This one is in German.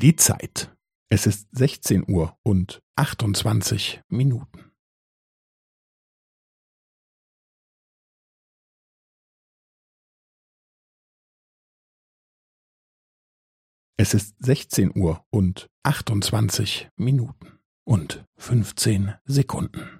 Die Zeit. Es ist 16 Uhr und 28 Minuten. Es ist 16 Uhr und 28 Minuten und 15 Sekunden.